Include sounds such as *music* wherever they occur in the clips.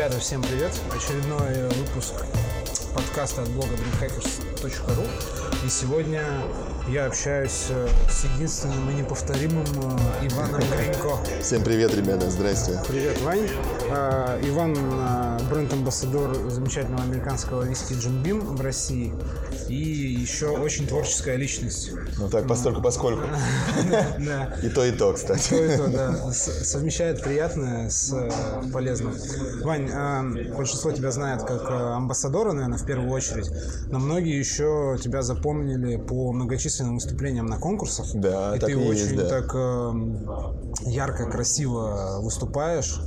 Ребята, всем привет! Очередной выпуск подкаста от блога dreamhackers.ru И сегодня я общаюсь э, с единственным и неповторимым э, Иваном Гринько. Всем привет, ребята, здрасте. Привет, Вань. Э, Иван бренд-амбассадор замечательного американского виски Джим Бим в России и еще очень творческая личность. Ну так, постольку поскольку. *laughs* И то, и то, кстати. И то, да. Совмещает приятное с полезным. Вань, большинство тебя знает как амбассадора, наверное, в первую очередь, но многие еще тебя запомнили по многочисленным выступлениям на конкурсах. Да, и так ты и очень есть, да. так э, ярко, красиво выступаешь.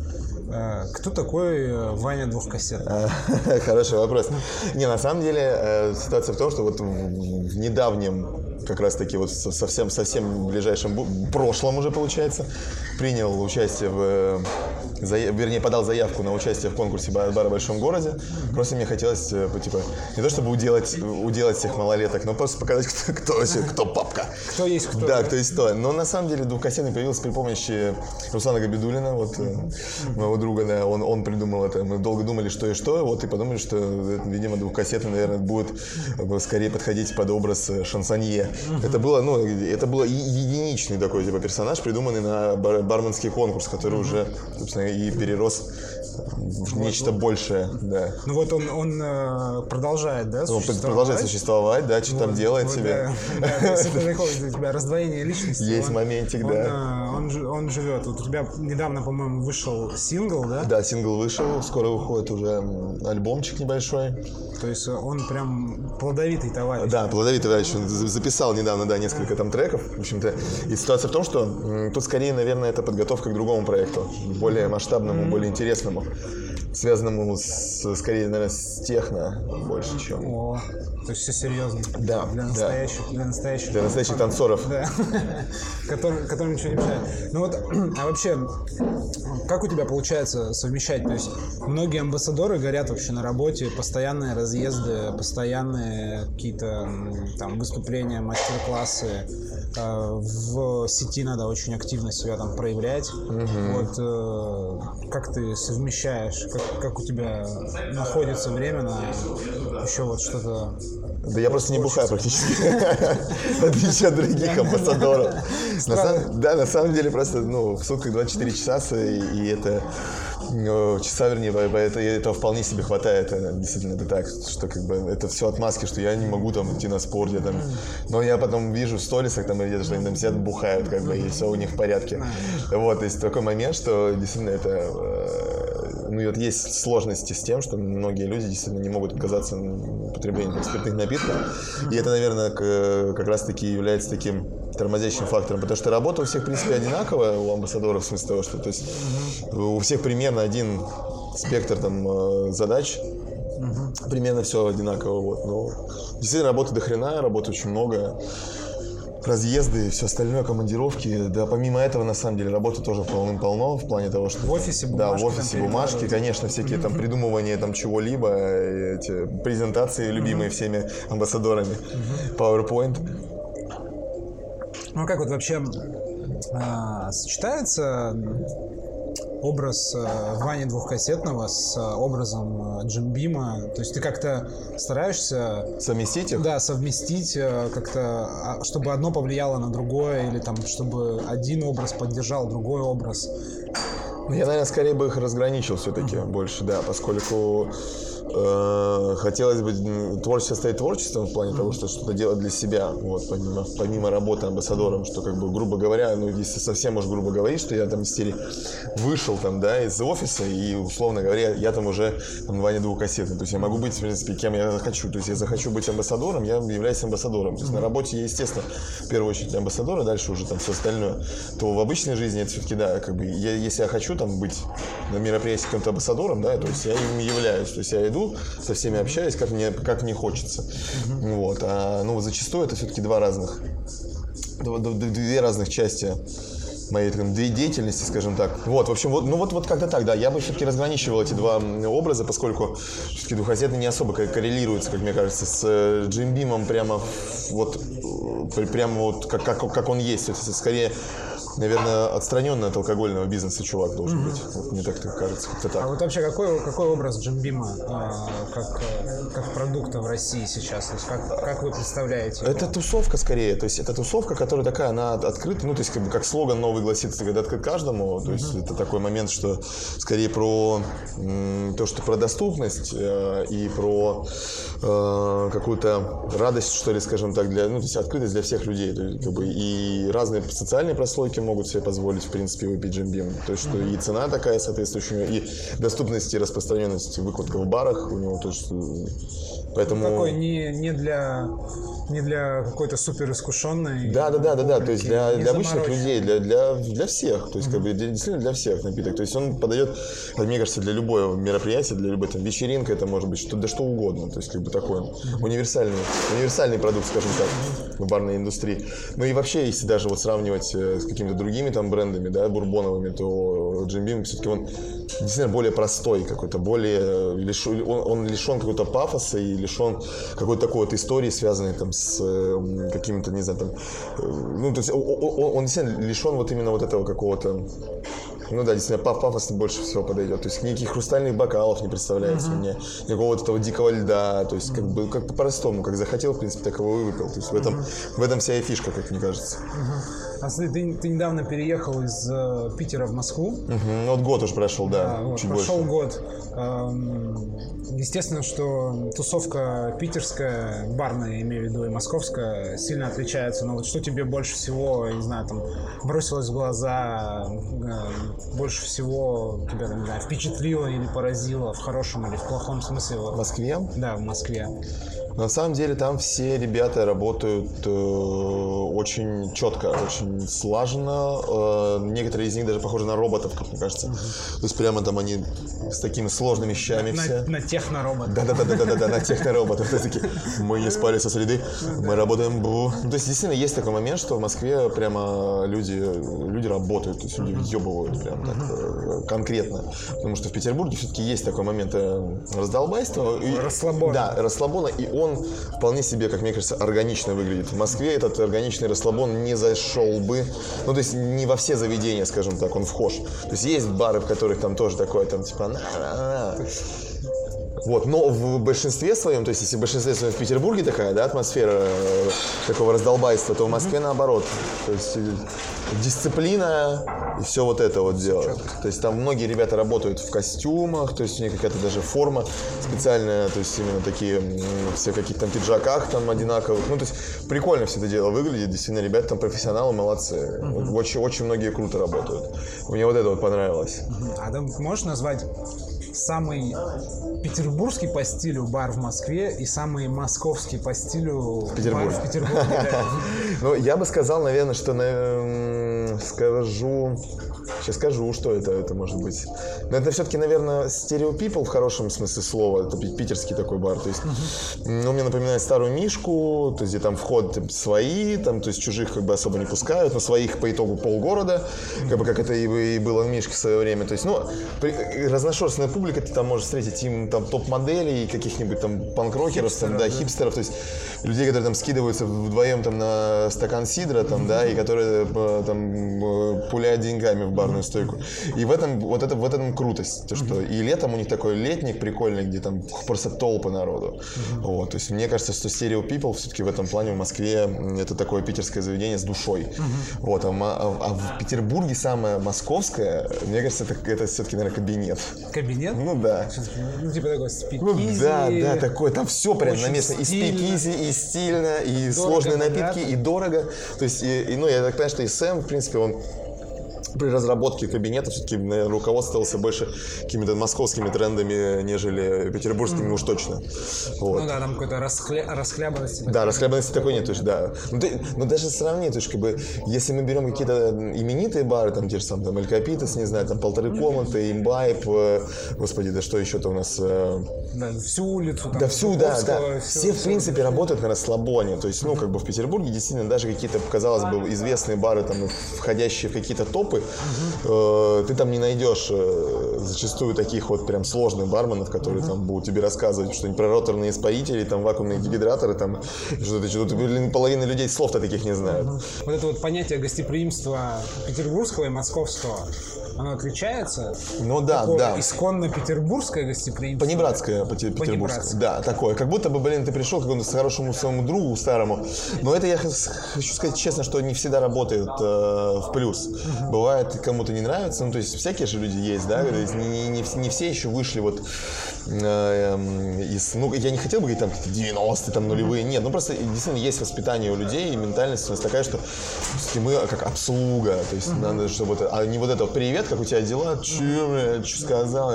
Э, кто такой э, Ваня двухкассет? *laughs* Хороший вопрос. Не, на самом деле э, ситуация в том, что вот в недавнем как раз таки вот совсем совсем ближайшем прошлом уже получается принял участие в вернее подал заявку на участие в конкурсе бара в большом городе просто мне хотелось типа не то чтобы уделать уделать всех малолеток но просто показать кто кто, кто папка. Кто есть кто. Да, да кто есть кто. Но на самом деле двухкассетный появился при помощи Руслана Габидулина вот моего друга да. Он он придумал это. Мы долго думали что и что. Вот и подумали что видимо двухкассетный наверное будет скорее подходить под образ шансонье. Это было, ну, это было единичный такой типа персонаж, придуманный на бар барменский конкурс, который уже, собственно, и перерос в нечто вот, большее, да. Ну вот он, он э, продолжает, да, Он продолжает существовать, да, что вот, там делает вот, себе. Да, *laughs* да, то есть это такое у тебя раздвоение личности. Есть он, моментик, он, да. Э, он, он живет. Вот у тебя недавно, по-моему, вышел сингл, да? Да, сингл вышел, скоро выходит уже альбомчик небольшой. То есть он прям плодовитый товарищ. Да, плодовитый товарищ. Он записал недавно, да, несколько там треков. В общем-то, и ситуация в том, что тут скорее, наверное, это подготовка к другому проекту, более масштабному, более интересному связанному с, скорее, наверное, с техно больше, чем... О, то есть все серьезно. Да, для настоящих, да. для настоящих, для настоящих танцоров. Да, *laughs* которым, которым ничего не мешает. Ну вот, *clears throat* а вообще, как у тебя получается совмещать? То есть многие амбассадоры горят вообще на работе, постоянные разъезды, постоянные какие-то там выступления, мастер-классы. Э, в сети надо очень активно себя там проявлять. Угу. Вот э, как ты совмещаешь, как, как у тебя находится время на еще вот что-то да я просто не бухаю практически, *laughs* в отличие от других амбассадоров. Да, на самом деле просто, ну, в сутках 24 часа, и это ну, часа, вернее, это, этого вполне себе хватает. Действительно, это так, что как бы это все отмазки, что я не могу там идти на спорт, я там. Но я потом вижу в сторисах, там где-то, что они там сидят, бухают, как бы, и все у них в порядке. Вот, то есть такой момент, что действительно это э, ну, и вот есть сложности с тем, что многие люди действительно не могут отказаться от употребления спиртных напитков. И это, наверное, как раз-таки является таким тормозящим фактором, потому что работа у всех, в принципе, одинаковая у амбассадоров, в смысле того, что то есть, у всех примерно один спектр там, э, задач, угу. примерно все одинаково. Вот. Но действительно, работы до хрена, работы очень много разъезды и все остальное, командировки. Да, помимо этого, на самом деле, работы тоже полным-полно в плане того, что... В офисе бумажки. Да, в офисе бумажки, конечно, всякие там придумывания там чего-либо, эти презентации, любимые всеми амбассадорами, PowerPoint. Ну а как вот вообще а, сочетается образ э, Вани двухкассетного с э, образом э, Джимбима? То есть ты как-то стараешься... Совместить их? Да, совместить как-то, а, чтобы одно повлияло на другое, или там, чтобы один образ поддержал другой образ. Я, наверное, скорее бы их разграничил все-таки uh-huh. больше, да, поскольку Э, хотелось бы творчество стать творчеством в плане того, что что-то делать для себя, вот, помимо, помимо работы амбассадором, что, как бы, грубо говоря, ну, если совсем уж грубо говорить, что я там из серии вышел там, да, из офиса, и, условно говоря, я там уже там, Ваня двухкассетный, то есть я могу быть, в принципе, кем я захочу, то есть я захочу быть амбассадором, я являюсь амбассадором, то есть на работе я, естественно, в первую очередь амбассадор, а дальше уже там все остальное, то в обычной жизни это все-таки, да, как бы, я, если я хочу там быть на мероприятии каким-то амбассадором, да, то есть я им являюсь, то есть я иду со всеми общаюсь, как мне, как мне хочется. Mm-hmm. Вот. А, ну, зачастую это все-таки два разных, две разных части моей там, деятельности, скажем так. Вот, в общем, вот, ну вот, вот как-то так, да. Я бы все-таки разграничивал эти два образа, поскольку все-таки двухкассетный не особо коррелируется, как мне кажется, с э, Джим Бимом прямо вот прямо вот как, как, как он есть. Скорее наверное, отстраненный от алкогольного бизнеса чувак должен быть. Вот мне так кажется, как-то так. А вот вообще какой, какой образ Джимбима а, как, как продукта в России сейчас? То есть как, как вы представляете? его? Это тусовка скорее, то есть это тусовка, которая такая, она открыта, ну то есть как бы как слоган новый гласит, когда открыт каждому, то есть это такой момент, что скорее про м, то, что про доступность э, и про э, какую-то радость, что ли, скажем так, для, ну то есть открытость для всех людей, как бы и разные социальные прослойки могут себе позволить, в принципе, выпить джимбим, то есть что и цена такая соответствующая, и доступность и распространенность выкладка в барах у него, то есть э, поэтому... Такой не, не для не для какой-то супер искушенной. Да, да, да, да, да. То есть для, для обычных людей, для, для, для всех. То есть, как бы действительно для всех напиток. То есть он подает, мне кажется, для любого мероприятия, для любой там вечеринка, это может быть что, да что угодно. То есть, как бы такой универсальный, универсальный продукт, скажем так, в барной индустрии. Ну и вообще, если даже вот сравнивать э, с какими-то другими там брендами, да, бурбоновыми, то Jim Beam все-таки он действительно более простой какой-то, более лишен, он, он лишен какого-то пафоса и лишен какой-то такой вот истории, связанной там с э, какими-то, не знаю, там, э, ну, то есть о- о- о- он действительно лишен вот именно вот этого какого-то ну да, действительно, паф пафос больше всего подойдет. То есть никаких хрустальных бокалов не представляется мне, никакого вот этого дикого льда. То есть как бы как по-простому, как захотел, в принципе, так его и выпил. То есть в этом, в этом вся и фишка, как мне кажется. А смотри, ты, ты недавно переехал из э, Питера в Москву. Ну вот год уж прошел, да, А, вот, чуть прошел больше. год. Эм, Естественно, что тусовка питерская, барная, имею в виду, и московская, сильно отличается. Но вот что тебе больше всего, я не знаю, там, бросилось в глаза, э, больше всего тебя, там, не знаю, впечатлило или поразило в хорошем или в плохом смысле? В Москве? да, в Москве. На самом деле там все ребята работают э, очень четко, очень слаженно. Э, некоторые из них даже похожи на роботов, как мне кажется. То есть прямо там они с такими сложными вещами все. На, на техноробот. Да, да, да, да, да, да, да, на технороботов. Мы не спали со среды, мы работаем. бу». Ну, то есть действительно есть такой момент, что в Москве прямо люди, люди работают, то есть люди въебывают прям так э, конкретно. Потому что в Петербурге все-таки есть такой момент э, раздолбайства. Расслабона. Да, расслабона, и он вполне себе, как мне кажется, органично выглядит. В Москве этот органичный расслабон не зашел бы, ну, то есть не во все заведения, скажем так, он вхож. То есть есть бары, в которых там тоже такое, там типа на-на-на. Вот, но в большинстве своем, то есть если в большинстве своем в Петербурге такая, да, атмосфера э, такого раздолбайства, то в Москве наоборот. То есть э, дисциплина и все вот это вот дело. То есть там многие ребята работают в костюмах, то есть у них какая-то даже форма специальная, то есть именно такие все в каких-то там пиджаках там одинаковых. Ну, то есть прикольно все это дело выглядит, действительно, ребята там профессионалы, молодцы. Вот Очень, очень многие круто работают. Мне вот это вот понравилось. А ты можешь назвать самый петербургский по стилю бар в Москве и самый московский по стилю Петербурге. бар в Петербурге? *laughs* Ну, я бы сказал, наверное, что скажу. Сейчас скажу, что это, это может быть. Но это все-таки, наверное, Stereo People в хорошем смысле слова. Это пи- питерский такой бар. То есть, он мне напоминает старую Мишку, то есть, где там вход там, свои, там, то есть чужих как бы особо не пускают, но своих по итогу полгорода, как бы как это и, и было в Мишке в свое время. То есть, ну, при- разношерстная публика, ты там можешь встретить им там топ-моделей, каких-нибудь там панк-рокеров, там, да, хипстеров, то есть людей, которые там скидываются вдвоем там на стакан сидра, там, да, и которые э, там э, пуляют деньгами в барную стойку. И в этом вот это в этом крутость, то что и летом у них такой летник прикольный, где там просто толпы народу. Вот, то есть мне кажется, что Stereo People все-таки в этом плане в Москве это такое питерское заведение с душой. Вот, а, а- а в Петербурге самое московское, мне кажется, это, это все-таки, наверное, кабинет. Кабинет? Ну да. Ну, типа такой спикизи. Ну да, да, такой, там все прям на месте. И спикизи, и стильно, и сложные напитки, богато. и дорого. То есть, и, и, ну, я так понимаю, что и Сэм, в принципе, он при разработке кабинета все-таки руководствовался больше какими-то московскими трендами, нежели петербургскими уж точно. Вот. Ну да, там какой-то расхля... расхлябанности. Да, расхлябанности такой нет, то есть, да. Ну, ты- ну, даже сравни, то есть, как бы, если мы берем какие-то именитые бары, там, те же самые, там, Эль Капитас, не знаю, там, полторы комнаты, имбайб, э, господи, да что еще-то у нас, э, Да, всю улицу. Там, да, всю, да, да. Всю- Все, в всю- принципе, работают на расслабоне. То есть, ну, как бы в Петербурге действительно даже какие-то, казалось бы, известные бары, там, входящие в какие-то топы, э, ты там не найдешь э, зачастую таких вот прям сложных барменов, которые там будут тебе рассказывать что-нибудь про роторные испарители, там вакуумные дегидраторы, там что-то, что-то. Блин, половина людей слов-то таких не знают. Вот это вот понятие гостеприимства петербургского и московского, оно отличается? Ну да, Такое да. Исконно петербургское гостеприимство. Понебратское, пете- петербургское. Да, такое. Как будто бы, блин, ты пришел к какому-то хорошему своему другу старому. Но это я хочу сказать честно, что не всегда работает э, в плюс. Бывает, кому-то не нравится. Ну, то есть всякие же люди есть, да. То есть не, не не все еще вышли вот э, эм, из... Ну, я не хотел бы говорить там какие-то 90-е, там нулевые. Нет, ну просто действительно есть воспитание у людей, и ментальность у нас такая, что мы как обслуга. То есть надо, чтобы это... А не вот это вот привет, как у тебя дела? Че, что сказал?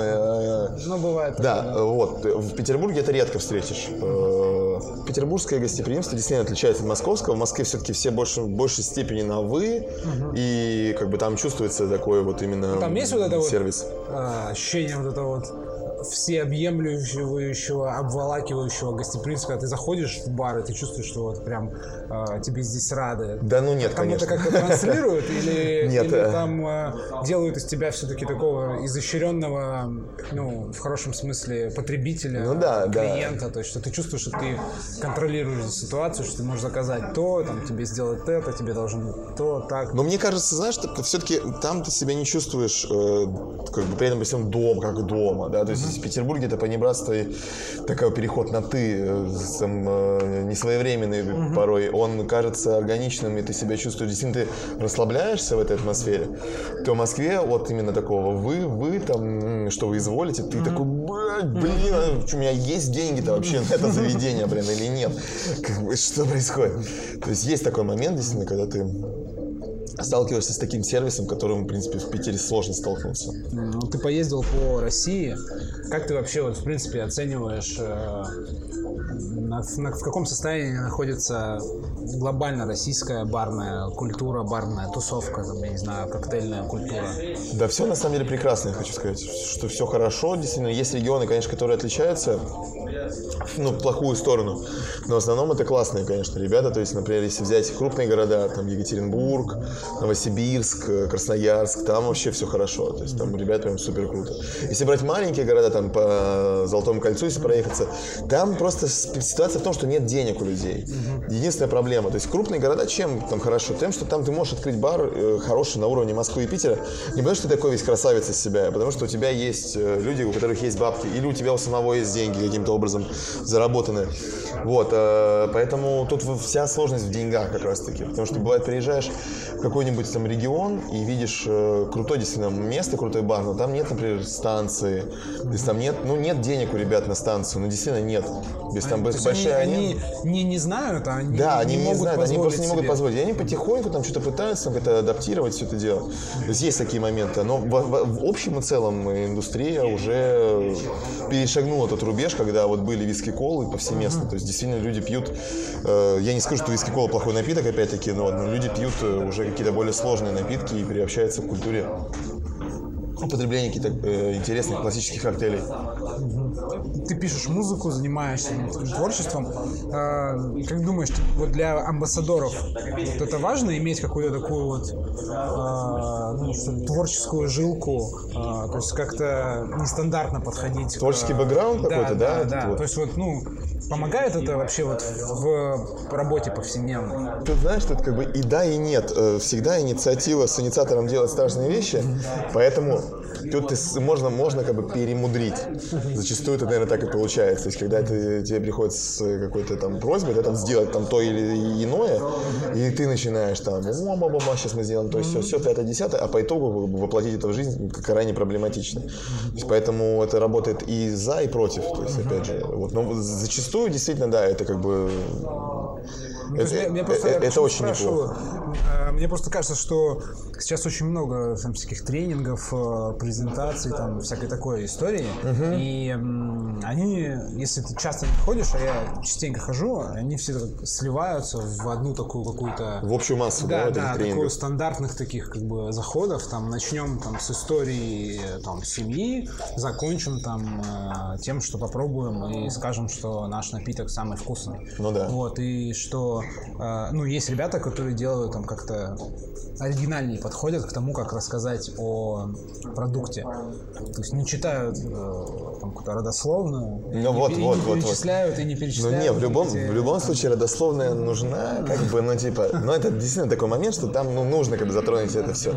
Ну, бывает. Да, вот. В Петербурге это редко встретишь. Э, Петербургское гостеприимство действительно отличается от московского. В Москве все-таки все больше, в большей степени на «вы», и как бы там чувствуется такой вот именно Там есть вот это вот сервис. а, ощущение вот это вот всеобъемлющего, обволакивающего гостеприимства, когда ты заходишь в бар, и ты чувствуешь, что вот прям а, тебе здесь рады. Да ну нет, Кому-то конечно. как-то транслируют или, *laughs* Нет, или э. там а, делают из тебя все-таки такого изощренного, ну, в хорошем смысле, потребителя, Ну да, да. клиента, то есть что ты чувствуешь, что ты контролируешь ситуацию, что ты можешь заказать то, там тебе сделать это, тебе должен то, так. Но мне кажется, знаешь, все-таки там ты себя не чувствуешь, э, как бы при этом всем дом, как дома, да, то есть в Петербурге это понебратство и такой переход на ты, э, там, э, несвоевременный порой, он кажется органичным, и ты себя чувствуешь, действительно, ты расслабляешься в этой атмосфере, то в Москве вот именно такого вы, вы там, что вы изволите, ты такой, «Блядь, блин, а у меня есть деньги-то вообще на это заведение, блин, или нет? Как бы, что происходит? То есть есть такой момент, действительно, когда ты сталкиваешься с таким сервисом, которым, в принципе, в Питере сложно столкнуться. Ну, ты поездил по России. Как ты вообще, вот, в принципе, оцениваешь, э, на- на- в каком состоянии находится глобально российская барная культура, барная тусовка, там, я не знаю, коктейльная культура? Да, все на самом деле прекрасно, я хочу сказать, что все хорошо. Действительно, есть регионы, конечно, которые отличаются, ну, в плохую сторону. Но в основном это классные, конечно, ребята. То есть, например, если взять крупные города, там Екатеринбург, Новосибирск, Красноярск, там вообще все хорошо. То есть там ребята прям супер круто. Если брать маленькие города, там по Золотому кольцу, если проехаться, там просто с- ситуация в том, что нет денег у людей. Единственная проблема. То есть крупные города чем там хорошо? Тем, что там ты можешь открыть бар э, хороший на уровне Москвы и Питера. Не потому, что ты такой весь красавец из себя, а потому что у тебя есть э, люди, у которых есть бабки, или у тебя у самого есть деньги каким-то образом заработанные. Вот, э, поэтому тут вся сложность в деньгах как раз таки. Потому что бывает приезжаешь в какой-нибудь там регион и видишь э, крутое действительно место, крутой бар, но там нет, например, станции. То есть там нет, ну нет денег у ребят на станцию, ну действительно нет. Без там есть большая они, они не, не знают, а они да, не они не могут знают, они просто не могут себе. позволить. И они потихоньку там что-то пытаются там, как-то адаптировать все это дело. То есть есть такие моменты. Но в, в- в общем и целом индустрия уже перешагнула тот рубеж, когда вот были виски-колы повсеместно. То есть действительно люди пьют, э, я не скажу, что виски-кола плохой напиток, опять-таки, но, но люди пьют э, уже какие-то более сложные напитки и приобщаются к культуре употребления каких-то э, интересных классических коктейлей. ты пишешь музыку, занимаешься ну, творчеством. А, Как думаешь, ты- вот для амбассадоров вот это важно иметь какую-то такую вот а, ну, что ли, творческую жилку, а, то есть как-то нестандартно подходить. к- Творческий бэкграунд какой-то, да? Да, да. Вот. То есть вот, ну, помогает это вообще вот в работе повседневной? Тут знаешь, тут как бы и да, и нет. Э, Всегда инициатива с инициатором делать страшные вещи, поэтому тут ты можно, можно как бы перемудрить. Зачастую это, наверное, так и получается. То есть, когда ты, тебе приходит с какой-то там просьбой, да, там сделать там то или иное, и ты начинаешь там, о, ба ба сейчас мы сделаем то все, все, пятое, десятое, а по итогу воплотить это в жизнь крайне проблематично. То есть, поэтому это работает и за, и против. То есть, опять же, вот, но зачастую действительно, да, это как бы Ну, это, просто- э, это почему очень неплохо. Э, Мне просто кажется, что сейчас очень много там, всяких тренингов, э, презентаций, там всякой такой истории. И м, они, если ты часто не ходишь, а я частенько хожу, они все сливаются в одну такую какую-то В общую массу, да, да, да, такой стандартных таких как бы заходов. Там начнем там с истории э, там семьи, закончим там э, тем, что попробуем и скажем, что наш напиток самый вкусный. Ну да. Вот и что что, э, ну, есть ребята, которые делают там как-то оригинальнее подходят к тому, как рассказать о продукте. То есть не читают э, там какую-то родословную, Ну и вот, не, вот, не вот, вот. перечисляют и не Ну перечисляют. не, в любом, эти- в любом случае родословная нужна, как бы, ну типа, ну это действительно такой момент, что там ну, нужно как бы затронуть это все.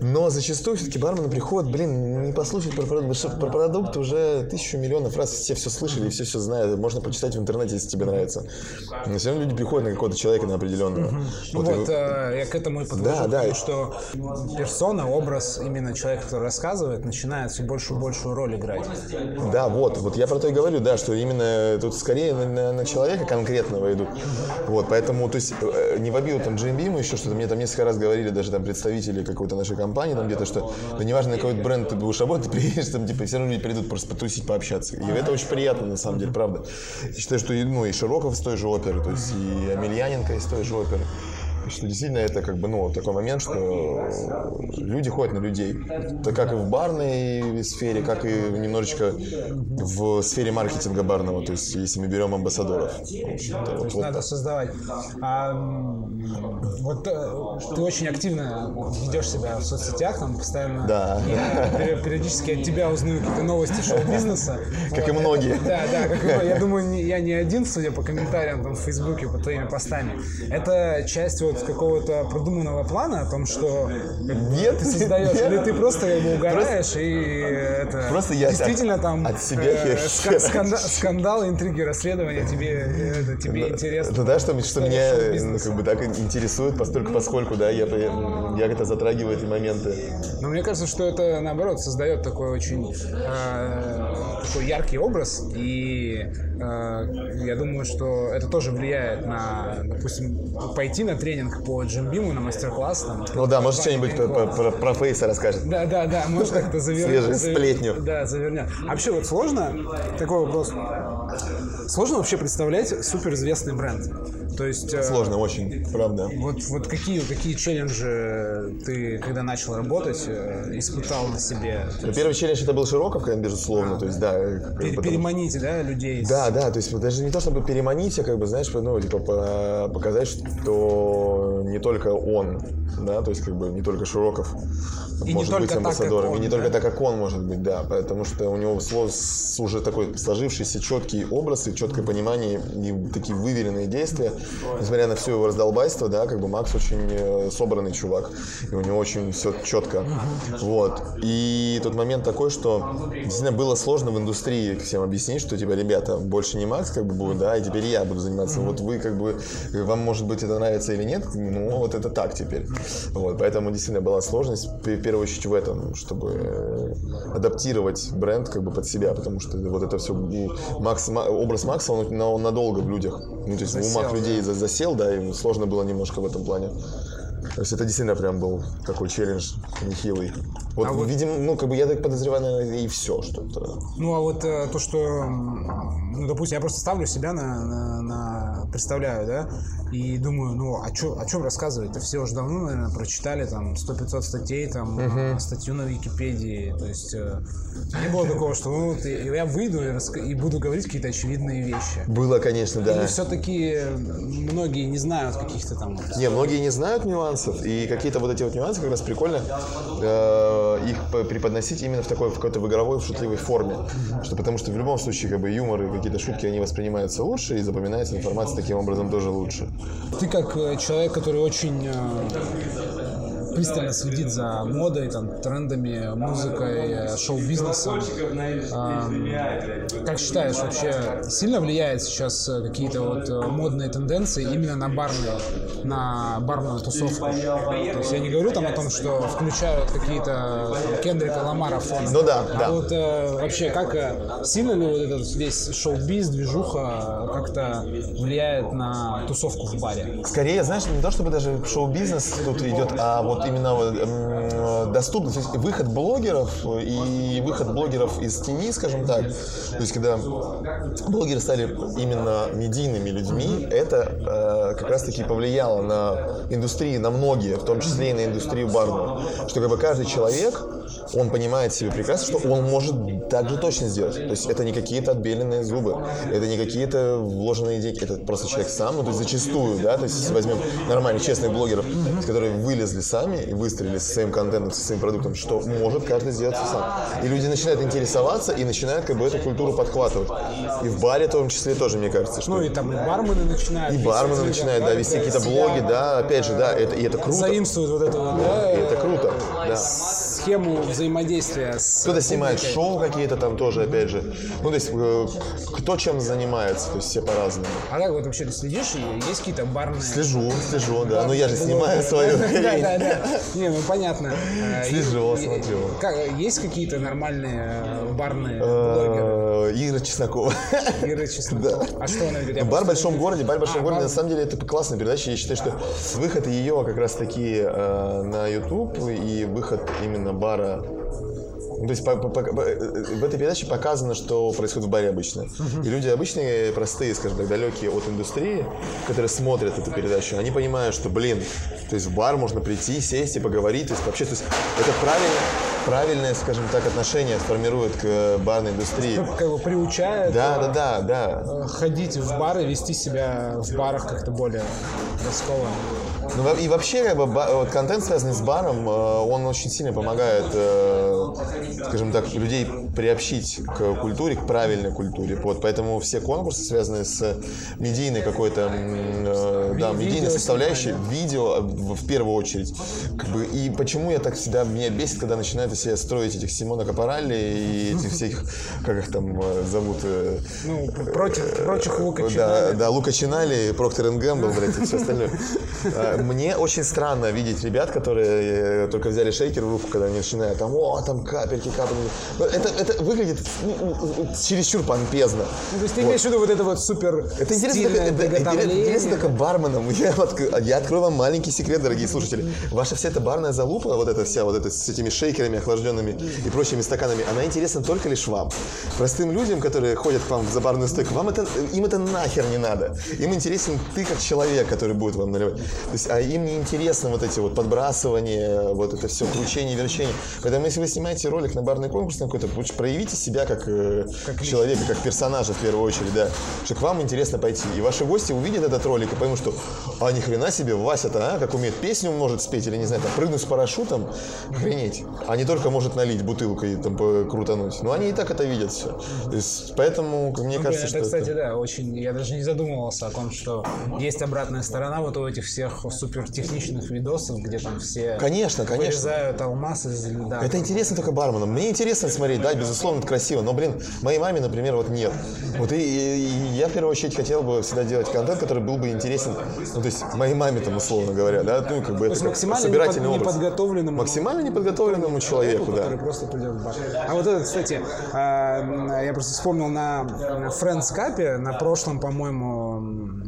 Но зачастую все-таки бармены приходят, блин, не послушать про продукт, что про продукт уже тысячу миллионов раз все все слышали и все все знают, можно почитать в интернете, если тебе нравится. Но все равно люди приходят какого-то человека на определенного. Ну Вот, и вот, вы- э, я к этому и подвожу, Да, да. потому что персона, образ именно человека, который рассказывает, начинает все большую и большую роль играть. Да, вот, вот я про то и говорю, да, что именно тут скорее на, на- на человека конкретного идут. Вот, поэтому, то есть, э, не в обиду там GMB мы еще что-то, мне там несколько раз говорили даже там представители какой-то нашей компании, там где-то, что да неважно, на какой бренд ты будешь работать, ты *laughs* приедешь, там, типа, все равно люди придут просто потусить, пообщаться. И это очень приятно, на самом деле, правда. Я считаю, что и, ну, и Широков из той же оперы, то есть, и Амельяненко из той же оперы. Что действительно это как бы, ну, такой момент, что люди ходят на людей. Это как и в барной сфере, как и немножечко в сфере маркетинга барного. То есть, если мы берем амбассадоров. То вот- есть вот надо создавать. А, вот э, ты очень активно ведешь себя в соцсетях, там постоянно. Да. Я пери- периодически от тебя узнаю какие-то новости шоу-бизнеса. Как и Вот, многие. это- Да, да, как и многие. Я думаю, я не один, судя по комментариям там в Фейсбуке, по твоими постами. Это часть вот какого-то продуманного плана о том, что Нет, ты создаешь, нет. или ты просто бы угораешь и это Просто я действительно от- там от себя э, хер- ска- сканда- скандалы, интриги, расследования тебе это, тебе интересно. Ну да, что, что меня ну, как бы так интересует, постольку поскольку, да, я, я это затрагиваю эти моменты. Но мне кажется, что это наоборот создает такой очень э, такой яркий образ, и э, я думаю, что это тоже влияет на, допустим, пойти на тренинг по джимбиму, на мастер-класс. Там, Ну да, может что-нибудь про, про- про- про Фейса расскажет. Да, да, да, может как-то завернуть. Свежую сплетню. Да, завернет. А вообще вот сложно, такой вопрос, сложно вообще представлять суперизвестный бренд? То есть... э, Сложно очень, правда. Вот, вот какие, какие челленджи ты, когда начал работать, э, испытал на себе? Ну, Первый челлендж это был Широков, безусловно, то есть, да. бы Пер- потому- переманите, да, людей? Да, да, то есть даже не то, чтобы переманить, а как бы, знаешь, ну, типа, по- показать, что не только он, да, то есть, как бы, не только Широков И может быть амбассадором, и он, не да? только так, как он может быть, да, потому что у него уже такой сложившийся четкий образ и четкое понимание и такие выверенные действия, несмотря на все его раздолбайство, да, как бы Макс очень э, собранный чувак, и у него очень все четко, вот, и тот момент такой, что действительно было сложно в индустрии всем объяснить, что, типа, ребята, больше не Макс, как бы, будет, да, и теперь я буду заниматься, вот вы, как бы, вам, может быть, это нравится или нет, ну, вот это так теперь, вот, поэтому действительно была сложность, в первую очередь в этом, чтобы э, адаптировать бренд, как бы, под себя, потому что вот это все, Макс, Ма- образ Макса, он, он надолго в людях, ну, то есть в Засел, умах да. людей за- засел, да, и сложно было немножко в этом плане. То есть это действительно прям был такой челлендж нехилый. Вот, А вот- видимо, ну, как бы я так подозреваю, наверное, и все что-то. Ну, а вот э, то, что, ну, допустим, я просто ставлю себя на, на- на- представляю, да, и думаю, ну, а чё, о чем рассказывать-то? Все уже давно, наверное, прочитали там 100-500 статей, там, э, статью на Википедии, то есть э, не было такого, что, ну, вот я выйду и, раска- и буду говорить какие-то очевидные вещи. Было, конечно, да. Или все-таки многие не знают каких-то там... Не, многие не знают нюансов, и какие-то вот эти вот нюансы как раз прикольно э, их преподносить именно в такой в какой-то в игровой, в шутливой форме. Что, потому что в любом случае как бы юмор и какие-то шутки, они воспринимаются лучше, и запоминается информация таким образом тоже лучше. Ты как э, человек, который очень э, пристально следит за модой, там, трендами, музыкой, э, шоу-бизнесом, э, как считаешь, вообще сильно влияет сейчас э, какие-то вот э, модные тенденции именно на барные, на барную тусовку? То есть я не говорю там о том, что включают какие-то Кендрика Ламара фон. Ну да, а да. вот э, вообще как сильно ли вот этот весь шоу-биз, движуха как-то влияет на тусовку в баре? Скорее, знаешь, не то чтобы даже шоу-бизнес тут идет, а вот именно м, доступность, то есть выход блогеров и выход блогеров из тени, скажем так. То есть когда блогеры стали именно медийными людьми, это э, как раз-таки повлияло на индустрию, на многие, в том числе и на индустрию барную. Что как бы каждый человек, он понимает себе прекрасно, что он может так же точно сделать. То есть это не какие-то отбеленные зубы, это не какие-то вложенные деньги, это просто человек сам, ну то есть зачастую, да, то есть если возьмем нормальных, честных блогеров, которые вылезли сами и выстрелили со своим контентом, со своим продуктом, что может каждый сделать сам. И люди начинают интересоваться и начинают как бы эту культуру подхватывать. И в баре в том числе тоже, мне кажется, что... Ну и там и бармены начинают. И бармены начинают, да, вести какие-то блоги, да, опять же, да, это, и это круто. Заимствуют вот эту вот, да, И это круто, да. Схему взаимодействия с Кто-то снимает шоу какие-то там тоже, опять же. Ну, то есть, э, кто чем занимается, то есть все по-разному. А как вот вообще ты следишь? Есть какие-то барные... Слежу, слежу, да. Но я же снимаю свою Да, да, да. Не, ну понятно. Э, Слежу, смотрю. Есть какие-то нормальные блогеры? Э, Ира Чеснокова. Ира Чеснокова. А что она ведет? Бар в большом городе, бар в большом А, городе, на самом деле это классная передача. Я считаю, что выход ее как раз таки э, на YouTube и выход именно бара то есть по- по- по- по- в этой передаче показано, что происходит в баре обычно. И люди обычные, простые, скажем так, далекие от индустрии, которые смотрят эту передачу, они понимают, что, блин, то есть в бар можно прийти, сесть и поговорить, то есть вообще, то есть это правильно, правильное, скажем так, отношение формирует к э, барной индустрии. Как бы приучает Да, э, да, да, да. э, ходить в бары, вести себя в барах как-то более раскованно. Ну и вообще, как бы, вот контент, связанный с баром, он очень сильно помогает, скажем так, людей приобщить к культуре, к правильной культуре. Вот, поэтому все конкурсы, связанные с медийной какой-то, да, медийной составляющей, видео в, в первую очередь. Как бы, и почему я так всегда, меня бесит, когда начинают из себя строить этих Симона Капаралли и этих всех, как их там э, зовут, э, Ну, против прочих Лука да, Чинали. да, Лука Чинали, Проктор Гэмбл, блядь, и все остальное. А, Мне очень странно видеть ребят, которые э, только взяли шейкер в руку, когда они начинают там, о, там капельки, капельки. Ну, Это, это выглядит ну, ну, чересчур помпезно. Ну, то есть ты имеешь в виду вот это вот супер Это интересно, только, это, интересно барменам. *laughs* Я, я открою вам маленький секрет, дорогие слушатели. Ваша вся эта барная залупа, вот эта вся, вот эта с этими шейкерами охлажденными и прочими стаканами, она интересна только лишь вам. Простым людям, которые ходят к вам за барную стойку, вам это, им это нахер не надо. Им интересен ты как человек, который будет вам наливать. То есть, а им не интересно вот эти вот подбрасывания, вот это все кручение, верчение. Поэтому, если вы снимаете ролик на барный конкурс на какой-то, лучше проявите себя как, э, человека, как персонажа в первую очередь, да. Что к вам интересно пойти. И ваши гости увидят этот ролик и поймут, что а ни хрена себе, Вася-то, а, как умеет песню может спеть или, не знаю, там, прыгнуть с парашютом, охренеть. А не только может налить бутылкой и там крутануть. Но они и так это видят все. То есть, поэтому, мне Ну, кажется, блин, что это, кстати, это... да, очень. Я даже не задумывался о том, что есть обратная сторона вот у этих всех супер техничных видосов, где там все Конечно, конечно. вырезают алмаз из льда. Это интересно только барменам. Мне интересно смотреть, да, безусловно, это красиво. Но, блин, моей маме, например, вот нет. Вот и, и- я в первую очередь хотел бы всегда делать контент, который был бы интересен, ну, то есть моей маме там, условно говоря, да, ну, как бы это как максимально собирательный непод- образ. неподготовленному Максимально неподготовленному человеку, да. который просто придет в бар. А вот это, кстати, а, я просто вспомнил на, Friends Cup, на прошлом, по-моему,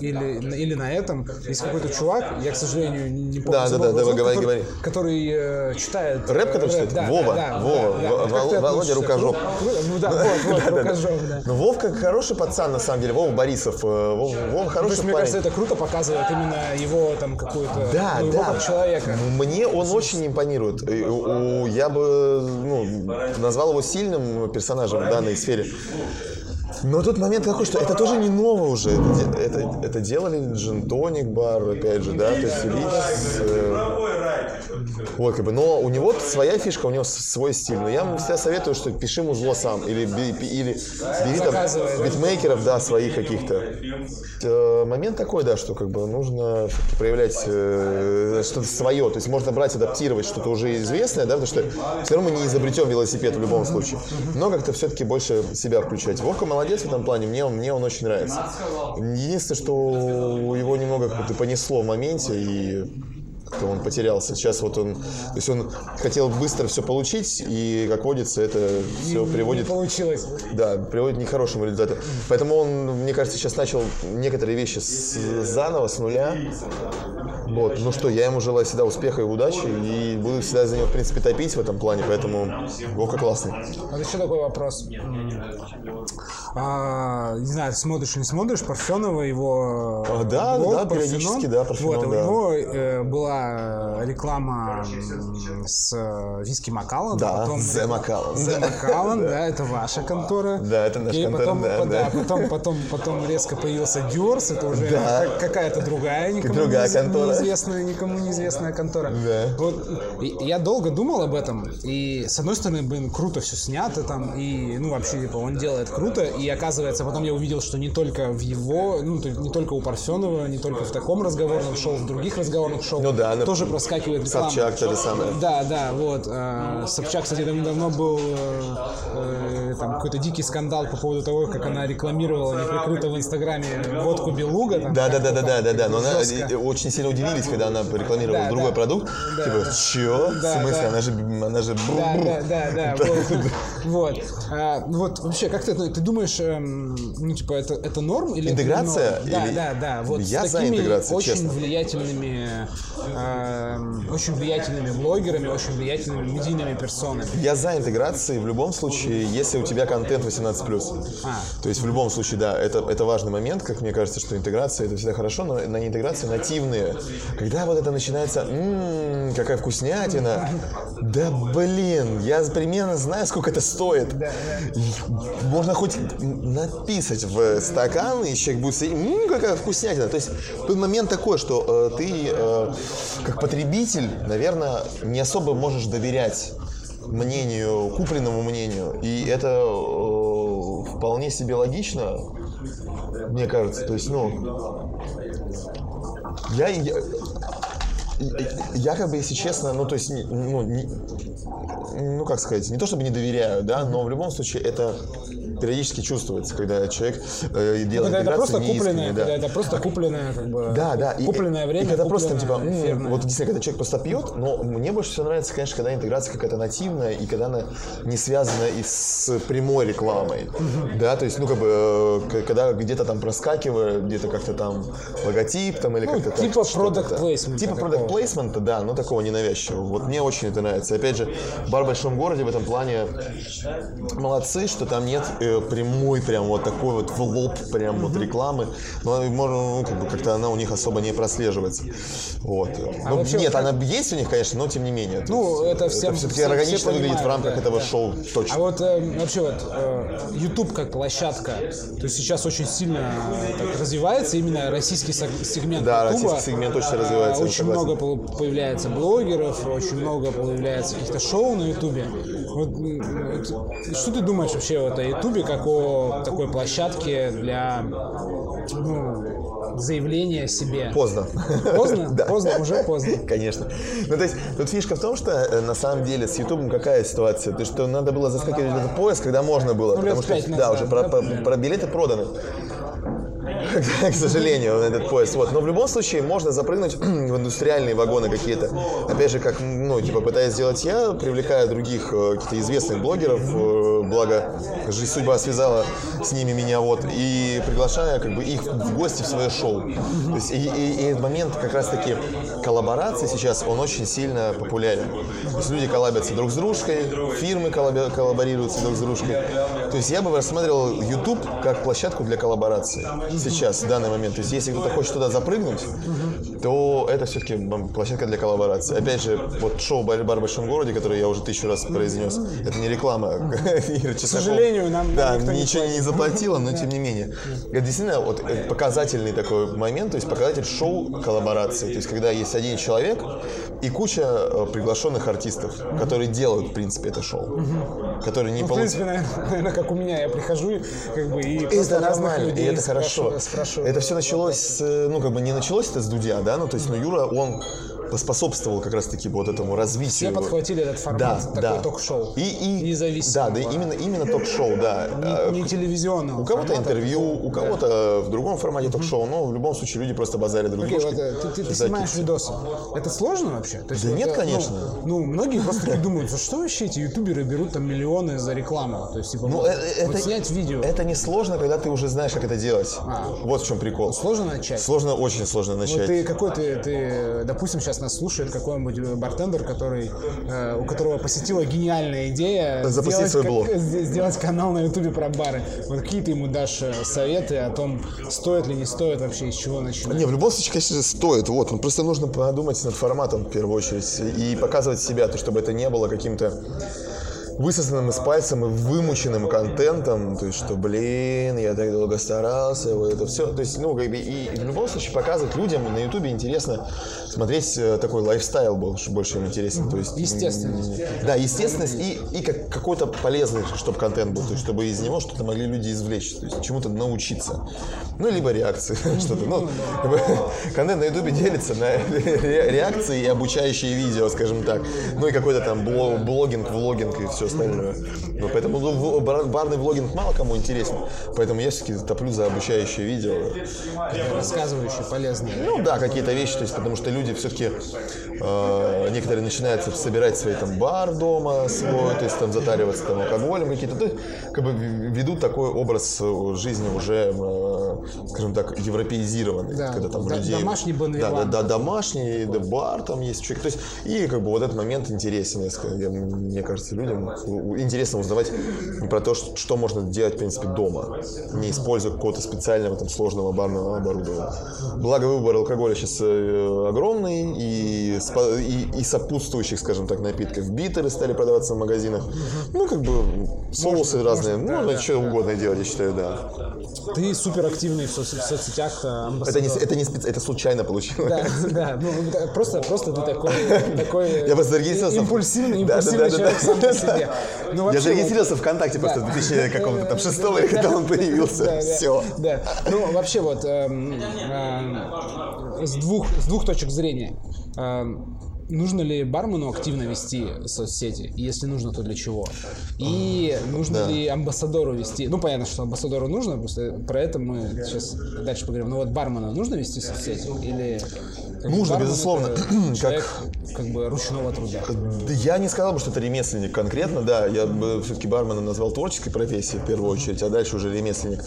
или, или на этом, есть какой-то чувак, я, к сожалению, не помню. Да, да, да, давай, говори, который, говори. который э, читает... Рэп, э, который читает? да, Вова, да, да, Вова, да, Во- Вот как ты Володя? Рукожоп. Круто, Ну да, вот, вот, *laughs* Рукожоп, да. Ну, Вовка хороший пацан, на самом деле. Вова Борисов. э, Вова, Вова То хороший есть, мне кажется, это круто показывает именно его там какую-то... Да, ну, да. человека. Мне он очень импонирует. Я бы ну, назвал его сильным персонажем в данной сфере. Но тут момент такой, что это тоже не ново уже. Это, это, это делали Джин-тоник бар, опять же, да, то есть э, вот, как бы, но у него своя фишка, у него свой стиль. Но я вам всегда советую, что пиши музло сам. Или, или бери там битмейкеров, да, своих каких-то. Э, Момент такой, да, что как бы нужно проявлять э, что-то свое. То есть можно брать, адаптировать что-то уже известное, да, потому что все равно мы не изобретем велосипед в любом случае. Но как-то все-таки больше себя включать. Вовка молодец в этом плане, мне мне он очень нравится. Единственное, что его немного как-то понесло в моменте, и как-то он потерялся. Сейчас вот он, то есть он хотел быстро все получить, и, как водится, это все приводит... Не получилось. Да, приводит к нехорошему результату. Поэтому он, мне кажется, сейчас начал некоторые вещи с, заново, с нуля. Вот. Ну что, я ему желаю всегда успеха и удачи, и буду всегда за него, в принципе, топить в этом плане, поэтому Вовка классный. Вот еще такой вопрос. А, не знаю, смотришь, не смотришь, Парфенова его а, Да, блог, да, периодически, да, Парфенон, вот, да. у него э, была реклама с э, виски Макаллан. Да, потом The Macallan. The Macallan, да, это ваша контора. Да, это наша контора, потом, да, по- да. Потом, потом, потом резко появился Дюрс, это уже какая-то другая, никому Другая неиз- контора. неизвестная, никому неизвестная контора. Да. Вот и- я долго думал об этом, и с одной стороны, блин, круто все снято там, и ну вообще типа он делает круто, и оказывается потом я увидел, что не только в его, ну не только у Парфенова, не только в таком разговорном шоу, в других разговорных шоу Ну да, на- тоже проскакивает реклама. Собчак то же самое. Да, да, вот. э, Собчак, кстати, давно давно был э, э, там какой-то дикий скандал по поводу того, как она рекламировала неприкрыто в Инстаграме водку Белуга. там, Да, да, да, да, да, да, да. Но она жестко. очень сильно удивились, когда она рекламировала Да, другой да. продукт. Да, типа, чё? Да, в смысле? да. Она же, она же. Да, да, да, *laughs* да, вот. Вот. А, вот вообще, как ты, ты думаешь, эм, ну, типа, это, это норм или Интеграция? Да, да, да. Вот Я за интеграцию, очень честно. влиятельными, эм, очень влиятельными блогерами, очень влиятельными медийными персонами. Я за интеграцией в любом случае, если у тебя контент 18+. А. То есть в любом случае, да, это, это важный момент, как мне кажется, что интеграция это всегда хорошо, но на интеграции нативные. Когда вот это начинается, «М, какая вкуснятина, да блин, я примерно знаю, сколько это стоит. Можно хоть написать в стакан, и человек будет сидеть, «М, какая вкуснятина. То есть тут момент такой, что э, ты э, как потребитель, наверное, не особо можешь доверять мнению, купленному мнению. И это э, вполне себе логично, мне кажется. То есть, ну, я, я, я как бы, если честно, ну, то есть, ну, не- ну, как сказать, не то чтобы не доверяю, да, но в любом случае это периодически чувствуется, когда человек э, делает Когда это просто купленное, да. когда это просто купленное, как бы, Да, да. и- купленное и время, когда просто, типа, купленное м, эфирное. вот действительно, когда человек просто пьет, но мне больше всего нравится, конечно, когда интеграция какая-то нативная, и когда она не связана и с прямой рекламой. Да, то есть, ну, как бы, э, когда где-то там проскакивает, где-то как-то там логотип там или Ну, как-то так, типа что-то product так. placement Типа product placement, да, но такого ненавязчивого. Вот мне очень это нравится. Опять же, бар в большом городе в этом плане молодцы, что там нет э, прямой прям вот такой вот в лоб прям вот рекламы. Но можно, ну, как бы как-то она у них особо не прослеживается. Вот. Ну, вообще, нет, как- она есть у них, конечно, но тем не менее. Ну, это всем- все-таки все- органично все выглядит в рамках да, этого да. шоу точно. А вот э, вообще вот э, YouTube как площадка, то есть сейчас очень сильно э, так развивается именно российский сег- сегмент Да, YouTube. российский сегмент очень развивается, Очень много по- появляется блогеров, очень много появляется каких-то шоу на YouTube. Вот что ты думаешь вообще вот о YouTube как о такой площадке для ну, заявления о себе? Поздно. Поздно? *laughs* Да. Поздно, уже поздно. Конечно. Ну, то есть, тут фишка в том, что э, на самом деле с Ютубом какая ситуация? То, что надо было заскакивать в этот поезд, когда можно было. Ну, потому что, пять да, назад, уже про, да, про- примерно. про билеты проданы. *laughs* К сожалению, на этот поезд. Вот. Но в любом случае можно запрыгнуть *clears throat* в индустриальные вагоны какие-то. Опять же, как, ну, типа, пытаясь сделать я, привлекая других э, каких-то известных блогеров, э, благо жизнь судьба связала с ними меня, вот, и приглашая как бы их в гости в свое шоу. То есть, и, и- и этот момент как раз-таки коллаборации сейчас, он очень сильно популярен. То есть люди коллабятся друг с дружкой, фирмы коллаби- коллаборируются друг с дружкой. То есть я бы рассматривал YouTube как площадку для коллаборации сейчас, в данный момент. То есть если кто-то хочет туда запрыгнуть, то это все-таки площадка для коллаборации. Опять же, вот шоу «Бар в большом городе», которое я уже тысячу раз произнес, это не реклама. *laughs* К сожалению, нам- Да, ничего не заплатила, но тем не менее. Это действительно вот э, показательный такой момент, то есть показатель шоу коллаборации. То есть когда есть один человек и куча э, приглашенных артистов, которые делают, в принципе, это шоу. Которые не Ну, получают... как у меня, я прихожу и, как бы и Это нормально, и людей это хорошо. спрашиваю-. Это все началось, с, ну, как бы не началось это с Дудя, да, ну, то есть, ну, Юра, он поспособствовал как раз-таки вот этому развитию. Все подхватили этот формат, Да, такое да. ток-шоу. И, и, Независимого. Да, да, именно, именно ток-шоу, да. Э, Не, не телевизионного. У кого-то интервью, у кого-то в другом формате ток-шоу, но в любом случае люди просто базарят друг Окей, дружки. вот, э, ты, ты- ты снимаешь видосы. Это сложно вообще? То есть Да вот, нет, э, ну, конечно. Ну, многие просто таки думают, за что вообще эти ютуберы берут там миллионы за рекламу? То есть, типа, Ну, вот, э, вот это, снять видео. это не сложно, когда ты уже знаешь, как это делать. А. Вот в чем прикол. Сложно начать? Сложно, очень сложно Вот начать. ты какой ты, ты, допустим, сейчас нас слушает какой-нибудь бартендер, который, э, у которого посетила гениальная идея Запустить сделать, свой блог. сде- сделать канал на ютубе про бары. Вот какие ты ему дашь э, советы о том, стоит ли не стоит вообще, из чего начинать? Не, в любом случае, конечно стоит. Вот, ну, просто нужно подумать над форматом в первую очередь и показывать себя, то, чтобы это не было каким-то высосанным из пальцем и вымученным контентом, то есть, что, блин, я так долго старался, вот это все. То есть, ну, как бы, и, и в любом случае показывать людям на Ютубе интересно смотреть э, такой лайфстайл больше, больше им интересен. То есть, Естественность. Да, естественность и, и как, какой-то полезный, чтобы контент был, то есть, чтобы из него что-то могли люди извлечь, то есть, чему-то научиться. Ну, либо реакции, *laughs* что-то. Ну, контент на Ютубе делится на ре- реакции и обучающие видео, скажем так. Ну, и какой-то там бло- блогинг, влогинг и все остальное. Ну, поэтому ну, барный влогинг мало кому интересен. Поэтому я все-таки топлю за обучающие видео. Рассказывающие, полезные. Ну да, какие-то вещи, то есть, потому что люди все-таки некоторые начинают собирать свой там бар дома свой, то есть там затариваться там алкоголем какие-то, то есть, как бы ведут такой образ э, жизни уже, э, скажем так, европеизированный, Да, когда там да- людей домашний да, да, да, домашний, да, бар там есть, человек, то есть и как бы вот этот момент интересен, мне кажется, людям интересно узнавать про то, что, можно делать в принципе дома, не используя какого-то специального там сложного барного оборудования. Благо выбор алкоголя сейчас э, огромный и, и, и сопутствующих, скажем так, напитков. Битеры стали продаваться в магазинах. Ну, как бы соусы разные. можно, да, Можно да, что угодно делать, я считаю, да. Ты супер активный в, соц- в соцсетях, э, Это амбассадор. не, это не специ- это случайно получилось. Да, да, ну да, просто, просто ты такой, такой Я просто импульсивный, Да, да, импульсивный да, да, человек да. сам по себе. Ну, Я вообще, зарегистрировался ВКонтакте просто в 2000 каком-то там шестом *laughs* или когда он Да, появился. да, Все. Да. Ну, вообще вот эм, эм, с, двух, с двух точек зрения. Эм, Нужно ли бармену активно вести соцсети? Если нужно, то для чего? И нужно Да. ли амбассадору вести? Ну, понятно, что амбассадору нужно, просто про это мы сейчас дальше поговорим. Но вот бармену нужно вести соцсети? Или Нужно, безусловно. это *clears throat* Как- Человек как бы ручного труда. Да Я не сказал бы, что это ремесленник конкретно, да. Я бы все-таки бармена назвал творческой профессией в первую очередь, а дальше уже ремесленник.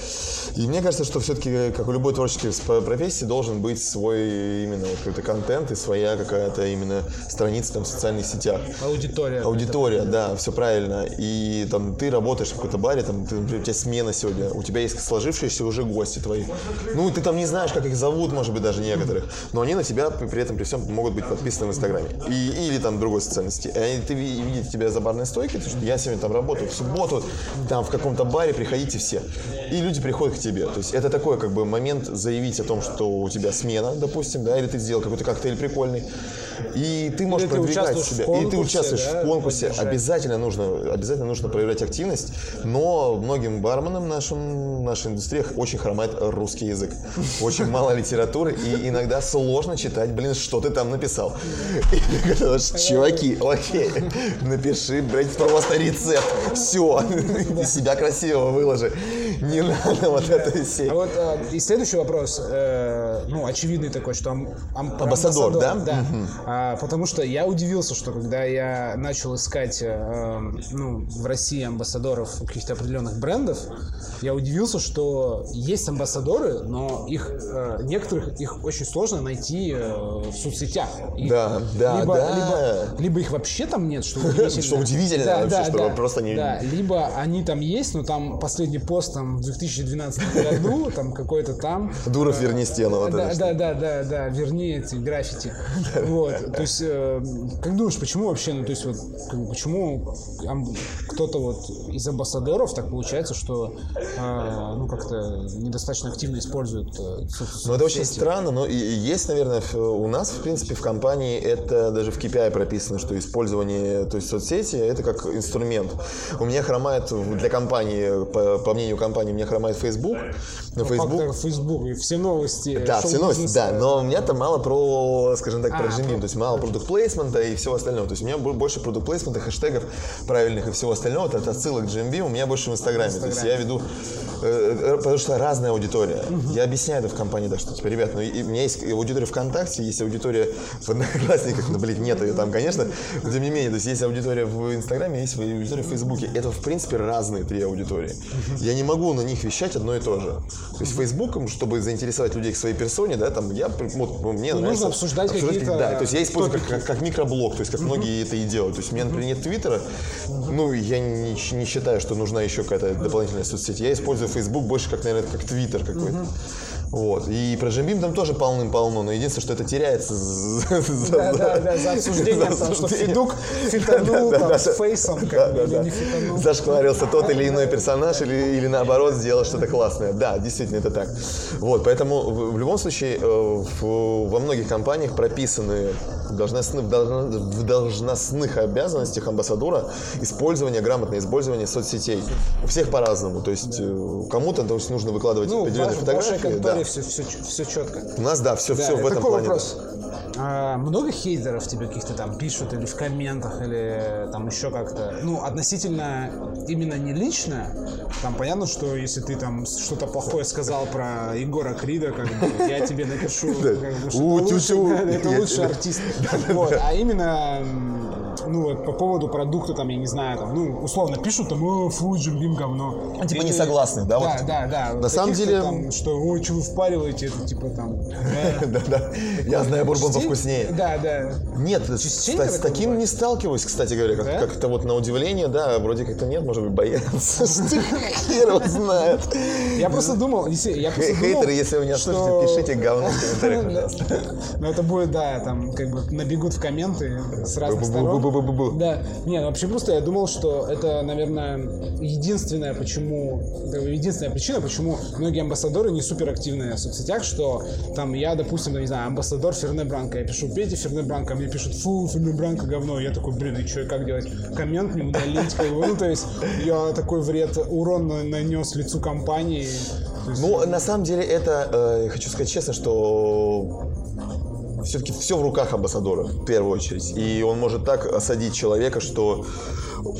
И мне кажется, что все-таки, как у любой творческой сп- профессии, должен быть свой именно какой-то контент и своя какая-то именно страница там в социальных сетях. Аудитория. Аудитория, да, все правильно. И там ты работаешь в какой-то баре, там ты, например, у тебя смена сегодня, у тебя есть сложившиеся уже гости твои. Ну, ты там не знаешь, как их зовут, может быть, даже некоторых, но они на тебя при при этом при всем могут быть подписаны в Инстаграме. И, или там другой социальной сети. И они, ты ви- видите тебя за барной стойкой, то, что я сегодня там работаю в субботу, там в каком-то баре, приходите все. И люди приходят к тебе. То есть это такой как бы момент заявить о том, что у тебя смена, допустим, да, или ты сделал какой-то коктейль прикольный. И ты можешь ты продвигать в себя. и ты конкурсе, участвуешь да, в конкурсе. поддержать. Обязательно нужно, обязательно нужно проявлять активность. Но многим барменам нашим, нашей индустрии очень хромает русский язык. Очень мало литературы, и иногда сложно читать, блин, что ты там написал. И ты говоришь, чуваки, окей, напиши, блядь, просто рецепт. Все, себя красиво выложи. Не надо вот это все. А вот э, и следующий вопрос, э, ну, очевидный такой, что ам- ам- Амбассадор, да? Да. А, потому что я удивился, что когда я начал искать э, э, ну, в России амбассадоров каких-то определенных брендов, я удивился, что есть амбассадоры, но их э, некоторых их очень сложно найти э, в соцсетях. Их Да, да, либо, да. Либо, либо их вообще там нет, что *laughs* удивительно. Что удивительно вообще, что просто не- Да, либо они там есть, но там последний пост там в 2012 году, *laughs* там какой-то там. Дуров, верни стену. вот Да, да, да, да, да, верни эти граффити. Вот, то есть, э, как думаешь, почему вообще, ну, то есть, вот, почему кто-то вот из амбассадоров так получается, что, э, ну, как-то недостаточно активно используют э, Ну, это очень странно, но и- есть, наверное, у нас, в принципе, в компании это даже в KPI прописано, что использование, то есть соцсети, это как инструмент. У меня хромает для компании, по, по мнению компании, у меня хромает Facebook. Но Фактор Facebook... Facebook и все новости. Да, все новости, да, но у меня там мало про, скажем так, про А, GMB, то есть мало продукт плейсмента и всего остального. То есть у меня бо- больше продукт плейсмента, хэштегов правильных и всего остального, это от отсылок GMB у меня больше в Инстаграме. То есть я веду, э, э, потому что разная аудитория. Я объясняю это в компании, так что, типа, ребят, ну и у меня есть аудитория ВКонтакте, есть аудитория в Одноклассниках, ну, блин, нет ее там, конечно, но тем не менее, то есть есть аудитория в Инстаграме, есть аудитория в Фейсбуке. Это, в принципе, разные три аудитории. Я не могу на них вещать одно и то же. То есть Фейсбуком, чтобы заинтересовать людей к своей персоне, да, там, я, вот, ну, мне Ну, нравится... нужно обсуждать какие-то Да, то есть я использую как, как, как микроблог, то есть как многие это и делают. То есть у меня, например, нет Твиттера, ну, я не, не считаю, что нужна еще какая-то дополнительная соцсеть. Я использую Facebook больше как, наверное, как Твиттер какой-то. Вот. И про Джимбим там тоже полным-полно, но единственное, что это теряется за- Да, за- да, да, за обсуждением, за потому что. Федук фитанул Да, там да, с да. фейсом, как Да, бы, да, или да. не фитанул. Зашкварился тот или иной персонаж, или, или наоборот сделал что-то классное. Да, действительно, это так. Вот, поэтому в, в любом случае э, в- во многих компаниях прописаны должностных, в должно- в должностных обязанностях амбассадора использование, грамотное использование соцсетей. У всех по-разному. То есть э, кому-то то есть, нужно выкладывать Ну, в определенные ваш- в вашей фотографии. конторе да. все, все, все четко. У нас, да, все, Да, все в этом плане. да. А, много хейтеров тебе каких-то там пишут или в комментах, или там еще как-то? Ну, относительно именно не лично, там понятно, что если ты там что-то плохое сказал про Егора Крида, как бы, я тебе напишу, как бы, что *laughs* это лучший, артист. А именно ну вот по поводу продукта, там, я не знаю, там, ну, условно пишут там, о, фу, Джимбим говно. Ну, типа не согласны, да, вот? Да, да, да. На самом деле- там, что, ой, что вы впариваете, это типа там... *laughs* да. Да-да. Я знаю бурбон повкуснее. Да, да. Нет, с, таким не сталкиваюсь, кстати говоря, как, Да? как-то вот на удивление, да, вроде как-то нет, может быть, боятся, *laughs* что хер его знает. Я просто думал, я просто Хейтеры, если вы меня что- слышите, пишите говно в комментариях, *laughs* пожалуйста. Ну, это будет, да, там, как бы набегут в комменты с разных сторон. Бу-бу-бу-бу-бу-бу. Да, не, ну вообще просто я думал, что это, наверное, единственная, почему, бы единственная причина, почему многие амбассадоры не супер активные в соцсетях, что там я, допустим, ну, не знаю, амбассадор Ферне Бранко, я пишу Петя Ферне Бранко, а мне пишут, фу, Ферне Бранко говно, я такой, блин, и что, как делать? Коммент не удалить, как бы, ну, то есть я такой вред, урон на- нанес лицу компании. Ну, на самом деле, это, э, хочу сказать честно, что все-таки все в руках амбассадора, в первую очередь. И он может так осадить человека, что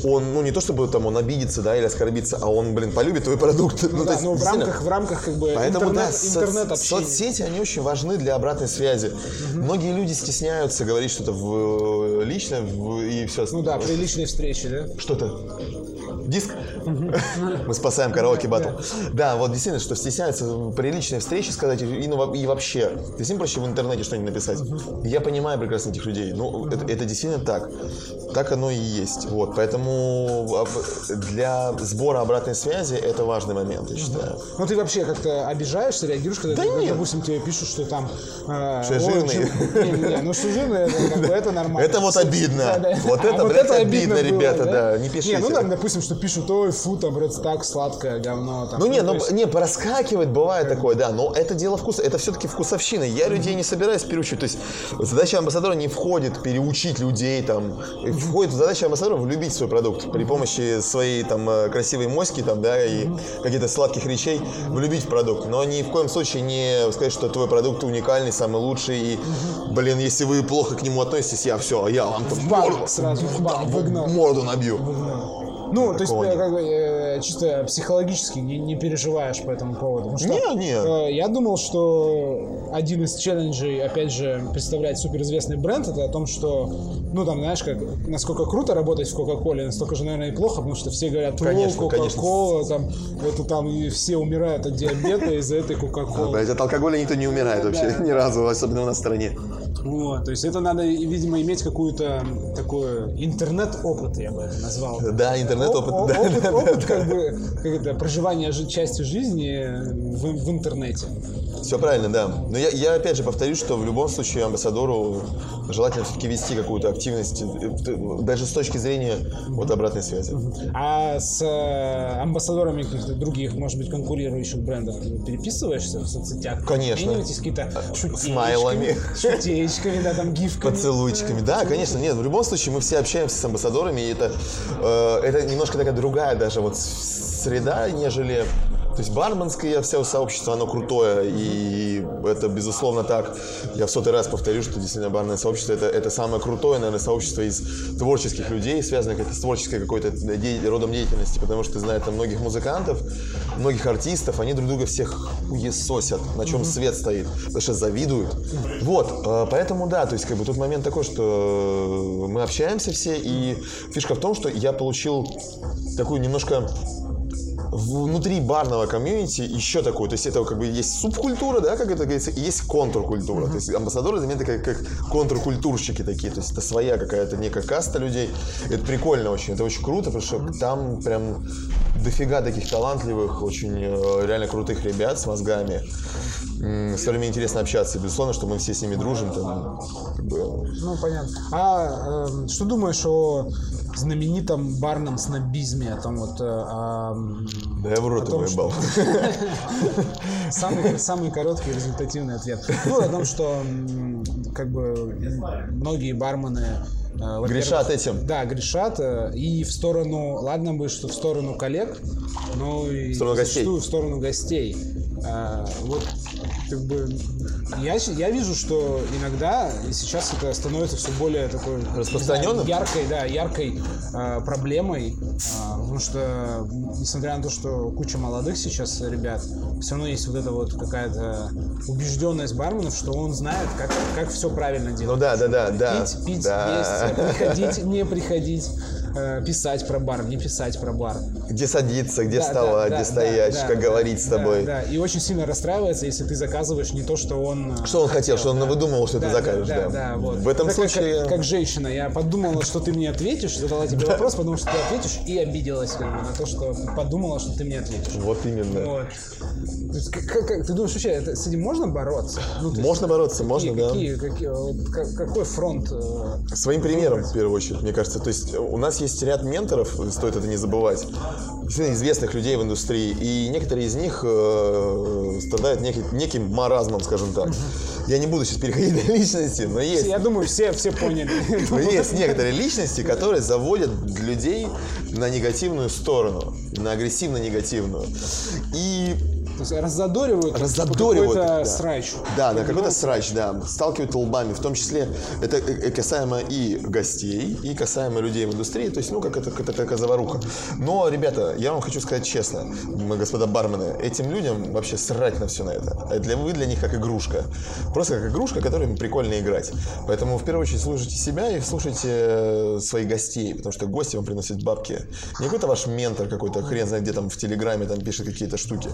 он, ну, не то чтобы там он обидится, да, или оскорбится, а он, блин, полюбит твой продукт. *laughs* ну, то да, есть, ну, в рамках, в рамках, как бы, Поэтому, интернет, да, интернет общения. соцсети, они очень важны для обратной связи. Многие люди стесняются говорить что-то в, лично в- и все. Ну да, при личной встрече, да? Что это? Диск? *laughs* Мы спасаем караоке батл. Да, вот действительно, что стесняются при личной встрече сказать и, ну, и вообще. Ты с ним проще в интернете что-нибудь написать. Я понимаю прекрасно этих людей. Ну, это, это действительно так. Так оно и есть. Вот, поэтому об- для сбора обратной связи это важный момент, я считаю. Ну ты вообще как-то обижаешься, реагируешь, когда, Да ты, нет. допустим, тебе пишут, что там... э, Что я «Ой, жирный». Не, не, ну что жирный, это, как бы, *laughs* это нормально. Это вот обидно. Вот это, А блядь, обидно, было, ребята, да, не пишите. Не, ну там, допустим, что пишут, ой, фу, там, Red Stack, сладкое говно. Там, Ну не, ну есть- не, проскакивает, бывает такое, да, но это дело вкуса, это все-таки вкусовщина. Я людей не собираюсь переучивать. То есть задача амбассадора не входит переучить людей, там, входит задача амбассадора влюбить в свой продукт при помощи своей там э, красивой моськи, там, да, и каких-то сладких речей влюбить в продукт. Но ни в коем случае не сказать, что твой продукт уникальный, самый лучший, и, блин, если вы плохо к нему относитесь, я все, я вам В морду, сразу, в бан, в- выгнал. морду набью. Ну, то есть, Такого э, нет. как бы, э, чисто психологически не, не переживаешь по этому поводу. Потому что, Не, не. э, я думал, что один из челленджей, опять же, представлять суперизвестный бренд, это о том, что, ну, там, знаешь, как, насколько круто работать в Кока-Коле, настолько же, наверное, и плохо, потому что все говорят, о, Конечно, Кока-Кола, там, это там, и все умирают от диабета из-за этой Кока-Колы. От алкоголя никто не умирает вообще, ни разу, особенно у нас в стране. Вот, то есть это надо, видимо, иметь какую-то такую интернет-опыт, я бы это назвал. Да, интернет-опыт, О- да, опыт, да, опыт, как бы, как это, проживание жи- части жизни в, в интернете. Все правильно, да. Но я, я опять же повторюсь, что в любом случае амбассадору желательно все-таки вести какую-то активность, э, даже с точки зрения вот обратной связи. А с э, амбассадорами каких-то других, может быть, конкурирующих брендов переписываешься в соцсетях? Конечно. Какие-то шутеечками, смайлами. шутеечками, да, там, гифками. Поцелуйчиками, да, конечно, нет, в любом случае мы все общаемся с амбассадорами, и это, э, это немножко такая другая даже вот среда, нежели То есть барменское все сообщество, оно крутое, и это безусловно так. Я в сотый раз повторю, что действительно барное сообщество это, это самое крутое, наверное, сообщество из творческих людей, связанных как с творческой какой-то де- родом деятельности, потому что, знаю, там многих музыкантов, многих артистов, они друг друга всех уесосят, на чем свет стоит, потому что завидуют. Вот, э, поэтому да, то есть как бы тут момент такой, что мы общаемся все, и фишка в том, что я получил такую немножко внутри барного комьюнити еще такое, то есть это как бы есть субкультура, да, как это говорится, и есть контркультура. То есть амбассадоры заметны как, как контркультурщики такие, то есть это своя какая-то некая каста людей. Это прикольно очень, это очень круто, потому что там прям дофига таких талантливых, очень э, реально крутых ребят с мозгами, с которыми интересно общаться. Безусловно, что мы все с ними дружим, там, как бы, Ну, понятно. А э, что думаешь о знаменитом барном снобизме? Там вот, э, о, да я в рот его ебал. *laughs* Самый, самый короткий результативный ответ. Ну, о том, что как бы многие бармены э, Грешат этим. Да, грешат. э, И в сторону, ладно бы, что в сторону коллег, но и сторону гостей. в сторону гостей. А, Вот как бы я, я вижу, что иногда и сейчас это становится все более такой Распространенным? яркой, да, яркой а, проблемой, а, потому что несмотря на то, что куча молодых сейчас ребят, все равно есть вот эта вот какая-то убежденность барменов, что он знает, как, как все правильно делать. Ну да, да, да, да. Пить, пить, да. есть, приходить, не приходить, э, писать про бар, не писать про бар. Где садиться, где Да, вставать, да, где да, стоять, да, как да, говорить с да, тобой. Да, и очень сильно расстраивается, если ты заказываешь не то, что он... э, Что он хотел, что он выдумывал, что ты закажешь, да. да, да, вот. В этом Это как- случае... Как, как женщина, я подумала, что ты мне ответишь, задала тебе вопрос, потому что ты ответишь, и обиделась как бы, на то, что подумала, что ты мне ответишь. Вот именно. Вот. То есть, как- как- ты думаешь, вообще, это, с этим можно бороться? Ну, есть, Можно бороться, какие- можно, да. какие, какие, вот как- какой фронт? э, Своим примером, в первую очередь, мне кажется. То есть у нас есть ряд менторов, стоит это не забывать, известных людей в индустрии, и некоторые из них э, страдают некий- неким маразмом, скажем так. Я не буду сейчас переходить на личности, но есть Я думаю, все, все поняли. *laughs* Но есть некоторые личности, которые заводят людей на негативную сторону, на агрессивно-негативную. И есть раззадоривают, типа Раззадоривают, какой-то да. срач. Да, да, какой-то срач, да. Сталкивают лбами, в том числе это э, э, касаемо и гостей, и касаемо людей в индустрии, то есть, ну, как это, это такая заваруха. Но, ребята, я вам хочу сказать честно, мы, господа бармены, этим людям вообще срать на все на это. А Для, вы для них как игрушка. Просто как игрушка, которой прикольно играть. Поэтому, в первую очередь, слушайте себя и слушайте э, своих гостей, потому что гости вам приносят бабки. Не какой-то ваш ментор какой-то, хрен знает, где там в Телеграме там пишет какие-то штуки,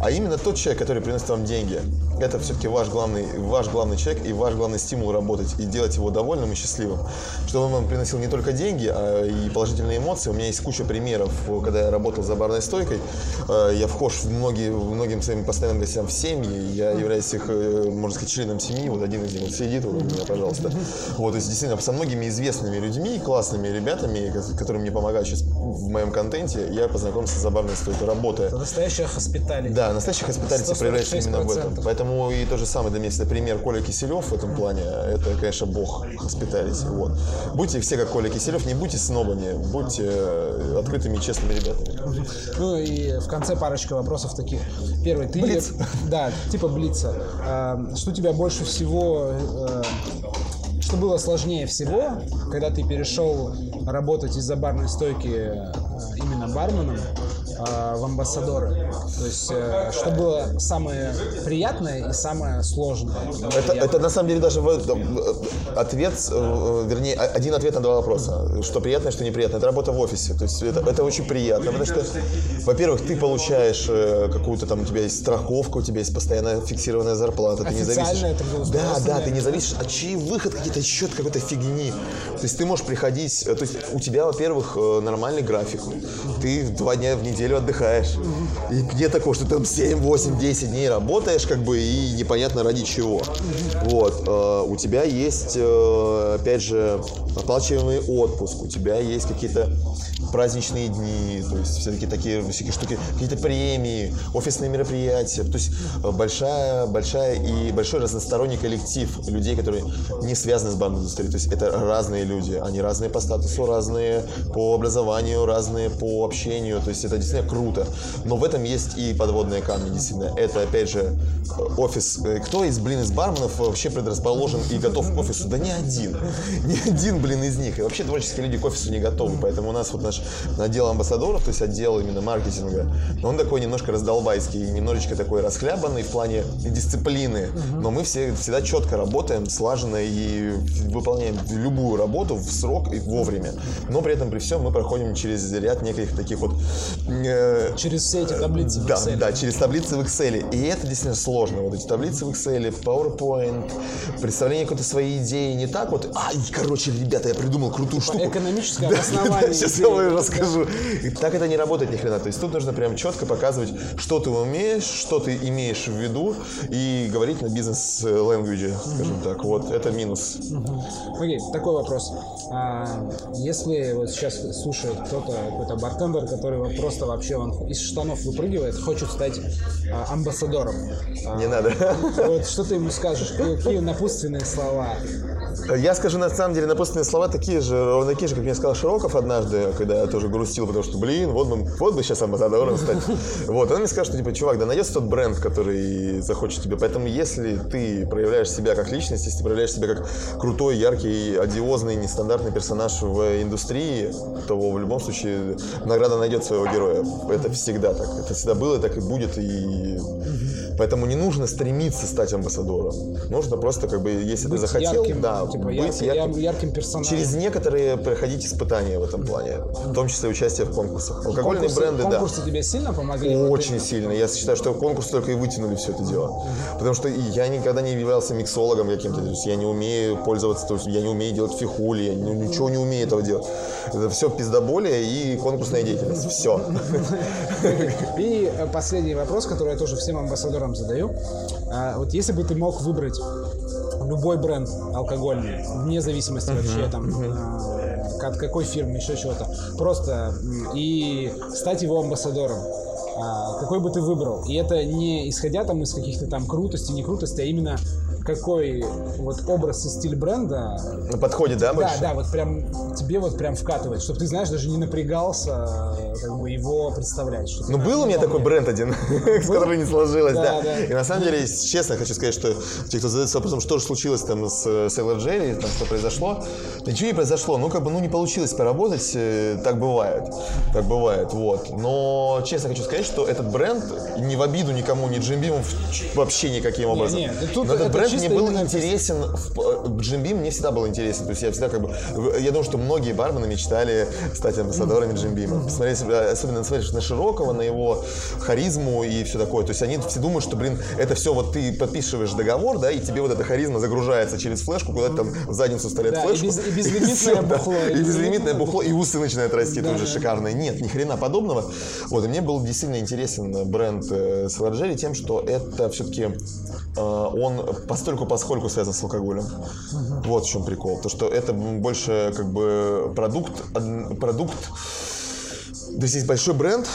а именно тот человек, который приносит вам деньги. Это все-таки ваш главный, ваш главный человек и ваш главный стимул работать и делать его довольным и счастливым. Чтобы он вам приносил не только деньги, а и положительные эмоции. У меня есть куча примеров, когда я работал за барной стойкой. Э, Я вхож в многие, многим своим постоянным гостям в семьи. Я являюсь их, э, можно сказать, членом семьи. Вот один из них вот сидит вот у меня, пожалуйста. Вот, то есть действительно со многими известными людьми, классными ребятами, ко- которые мне помогают сейчас в моем контенте, я познакомился за барной стойкой, работая. Настоящая хоспиталь. Да, настоящий хоспиталити 146%. проявляется именно в этом. Поэтому и то же самое для меня всегда пример Коля Киселев в этом плане. Это, конечно, бог хоспиталити. Вот. Будьте все как Коля Киселев, не будьте снобами, будьте э, открытыми и честными ребятами. Ну и в конце парочка вопросов таких. Первый, ты... Блиц. Да, типа блица. А, Что тебя больше всего... э, Что было сложнее всего, когда ты перешел работать из-за барной стойки э, именно барменом э, в амбассадоры? То есть, э, что было самое приятное и самое сложное? Это, это на самом деле даже э, ответ, вернее, один ответ на два вопроса. Что приятно, что неприятно. Это работа в офисе. То есть это, это очень приятно, потому что, во-первых, ты получаешь какую-то там, у тебя есть страховка, у тебя есть постоянная фиксированная зарплата. Ты не зависишь. Официальная Да, трудоустройственная. да, ты не зависишь от чаевых, от каких-то счет какой-то фигни. То есть ты можешь приходить, то есть у тебя, во-первых, нормальный график. Ты два дня в неделю отдыхаешь. И нет такого, что ты там 7, 8, 10 дней работаешь, как бы, и непонятно ради чего. Вот. э, У тебя есть, э, опять же, оплачиваемый отпуск, у тебя есть какие-то праздничные дни, то есть все-таки такие всякие штуки, какие-то премии, офисные мероприятия. То есть э, большая, большая и большой разносторонний коллектив людей, которые не связаны с барной индустрией. То есть это разные люди, они разные по статусу, разные по образованию, разные по общению. То есть это действительно круто. Но в этом есть и подводные камни, действительно. Это, опять же, офис. Э, кто из, блин, из барменов вообще предрасположен и готов к офису? Да ни один. *laughs* Ни один, блин, из них. И вообще творческие люди к офису не готовы. Поэтому у нас вот наш отдел амбассадоров, то есть отдел именно маркетинга, он такой немножко раздолбайский, немножечко такой расхлябанный в плане дисциплины. Но мы все всегда четко работаем, слаженно и выполняем любую работу в срок и вовремя. Но при этом при всем мы проходим через ряд неких таких вот... Э, через все эти таблицы да, в Excel. Да, через таблицы в Excel. И это действительно сложно. Вот эти таблицы в Excel, PowerPoint, представление какой-то своей идеи. Не так вот, ай, короче, ребята, я придумал крутую типа штуку. Экономическое *laughs* обоснование. Сейчас я вам расскажу. И так это не работает ни хрена. То есть тут нужно прям четко показывать, что ты умеешь, что ты имеешь в виду, и говорить на бизнес-ленгвиже, скажем так. Вот, это минус. Окей, такой вопрос. А, если вот сейчас слушает кто-то, какой-то бартендер, который просто вообще он из штанов выпрыгивает, хочет стать а, амбассадором. Не а, надо. Вот что ты ему скажешь? Какие напутственные слова? Я скажу, на самом деле, напутственные слова такие же, ровно такие же, как мне сказал Широков однажды, когда я тоже грустил, потому что, блин, вот бы, вот бы сейчас амбассадором стать. *laughs* Вот, он мне сказал, что, типа, чувак, да найдется тот бренд, который захочет тебе. Поэтому, если ты проявляешь себя как личность, если ты проявляешь себя как крутой, яркий, одиозный, нестандартный персонаж в индустрии, то в любом случае награда найдет своего героя. Это всегда так. Это всегда было, так и будет. И Поэтому не нужно стремиться стать амбассадором. Нужно просто, как бы, если быть ты захотел, ярким, да, типа, быть ярким, ярким, ярким персонажем. Через некоторые проходить испытания в этом плане, в том числе участие в конкурсах. Алкогольные конкурсы, бренды, конкурсы да. Конкурсы тебе сильно помогли? Очень сильно. Я считаю, что конкурсы только и вытянули все это дело. Потому что я никогда не являлся миксологом каким-то. То есть я не умею пользоваться, то есть я не умею делать фихули, я ничего не умею этого делать. Это все пиздоболие и конкурсная деятельность. Все. *laughs* И последний вопрос, который я тоже всем амбассадорам задаю. А, вот если бы ты мог выбрать любой бренд алкогольный, вне зависимости вообще там а, от какой фирмы, еще чего-то, просто и стать его амбассадором, какой бы ты выбрал? И это не исходя там из каких-то там крутостей, не крутостей, а именно какой вот образ и стиль бренда подходит, да, больше? Да, да, вот прям тебе вот прям вкатывает, чтобы ты, знаешь, даже не напрягался как бы его представлять. Ну, был у меня такой бренд один, *laughs* с которым не сложилось, да. И на самом деле, честно хочу сказать, что те, кто задается вопросом, что же случилось там с Sailor Jerry, там что произошло, ничего не произошло, ну, как бы, ну, не получилось поработать, э, так бывает, так бывает, вот. Но, честно хочу сказать, что этот бренд, не в обиду никому, ни Джимбимов вообще никаким образом. Не, не, но этот бренд мне был интересен, в, Джимбим мне всегда был интересен. То есть я всегда как бы, я думаю, что многие бармены мечтали стать амбассадорами Джимбима. Посмотреть, особенно смотришь на Широкого, на его харизму и все такое. То есть они все думают, что, блин, это все вот ты подписываешь договор, да, и тебе вот эта харизма загружается через флешку, куда-то там в задницу вставляет да, флешку. И, *laughs* без, и безлимитное бухло. И безлимитное бухло, и усы начинают расти тоже шикарные. Нет, ни хрена подобного. Вот, и мне был действительно интересен бренд э, Сладжери тем, что это все-таки э, он постольку поскольку связан с алкоголем. Угу. Вот в чем прикол. То, что это больше как бы продукт, продукт то есть есть большой бренд,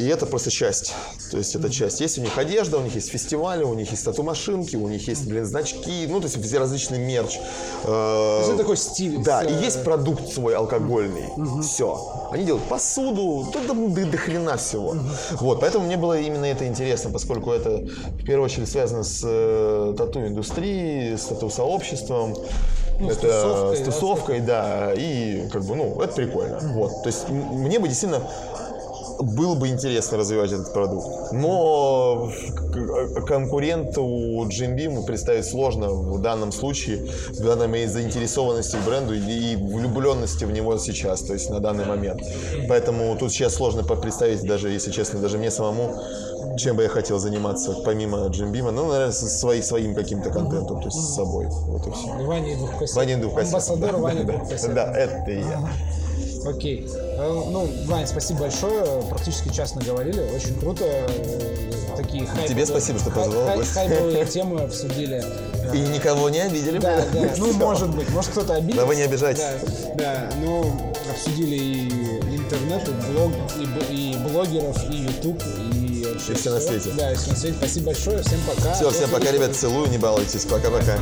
и это просто часть. То есть это часть. Есть у них одежда, у них есть фестивали, у них есть тату-машинки, у них есть, блин, значки, ну, то есть все различные мерч. Есть это такой стиль. Да, и есть продукт свой алкогольный. Все. Они делают посуду, тут да, до, хрена всего. Вот, поэтому мне было именно это интересно, поскольку это в первую очередь связано с э, тату-индустрией, с тату-сообществом. Ну, это с тусовкой, с тусовкой да, да, и как бы, ну, это прикольно. Вот, то есть мне бы действительно было бы интересно развивать этот продукт. Но конкуренту Jim Beam представить сложно в данном случае, в данной моей заинтересованности в бренду и влюбленности в него сейчас, то есть на данный момент. Поэтому тут сейчас сложно представить, даже если честно, даже мне самому, чем бы я хотел заниматься, помимо Beam. Ну, наверное, свои, своим каким-то контентом, то есть с собой. Вот и все. Ваня Двухкассет. Ваня Двухкассет. Амбассадор да, Ваня да, Двухкассет. Да, это и я. Окей. Э, ну, Вань, спасибо большое. Практически час наговорили. Очень круто. Э, такие хайповые, Тебе спасибо, что позвал. Хай, хайповые темы обсудили. И никого не обидели. Да, да. *laughs* Ну, может быть. Может, кто-то обидел. Да вы не обижайтесь. Да, да. Ну, обсудили и интернет, и блог, и, и блогеров, и YouTube, и вообще И все на свете. Да, и все на свете. Спасибо большое. Всем пока. Все, всем пока, ребят. Целую, не балуйтесь. Пока-пока.